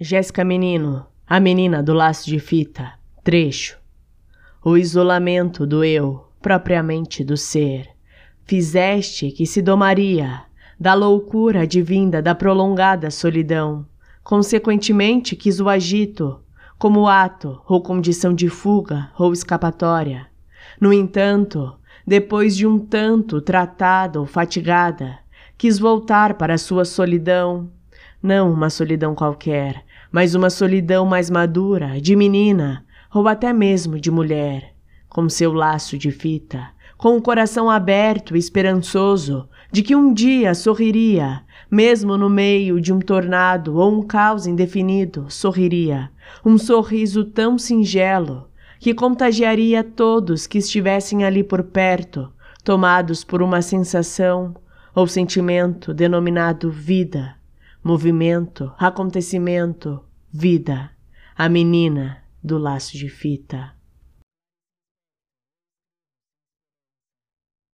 Jéssica Menino, a menina do laço de fita, trecho. O isolamento do eu, propriamente do ser, fizeste que se domaria da loucura advinda da prolongada solidão. Consequentemente, quis o agito, como ato ou condição de fuga ou escapatória. No entanto, depois de um tanto tratada ou fatigada, quis voltar para sua solidão, não uma solidão qualquer, mas uma solidão mais madura, de menina, ou até mesmo de mulher, com seu laço de fita, com o coração aberto e esperançoso de que um dia sorriria, mesmo no meio de um tornado ou um caos indefinido, sorriria, um sorriso tão singelo que contagiaria todos que estivessem ali por perto, tomados por uma sensação ou sentimento denominado vida movimento, acontecimento, vida, a menina do laço de fita.